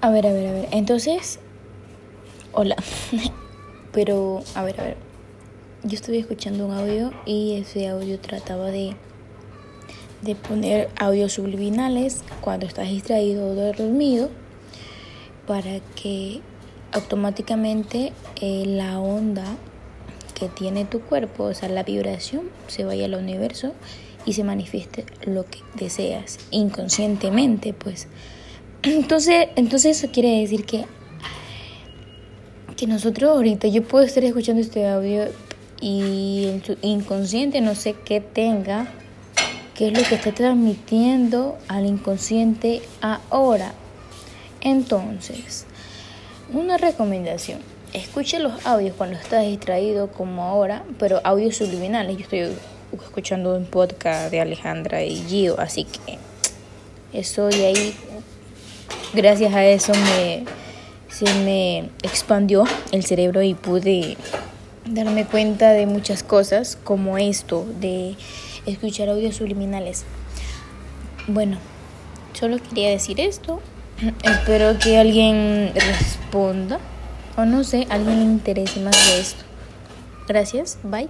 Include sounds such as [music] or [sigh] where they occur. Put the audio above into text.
A ver, a ver, a ver. Entonces, hola. [laughs] Pero, a ver, a ver. Yo estuve escuchando un audio y ese audio trataba de, de poner audios subliminales cuando estás distraído o dormido para que automáticamente eh, la onda que tiene tu cuerpo, o sea, la vibración, se vaya al universo y se manifieste lo que deseas inconscientemente, pues. Entonces, entonces eso quiere decir que que nosotros ahorita yo puedo estar escuchando este audio y en inconsciente no sé qué tenga, qué es lo que está transmitiendo al inconsciente ahora. Entonces, una recomendación, escuche los audios cuando estás distraído como ahora, pero audios subliminales. Yo estoy escuchando un podcast de Alejandra y Gio, así que eso y ahí gracias a eso me, se me expandió el cerebro y pude darme cuenta de muchas cosas como esto de escuchar audios subliminales. Bueno, solo quería decir esto. [clears throat] Espero que alguien responda o no sé, alguien le interese más de esto. Gracias, bye.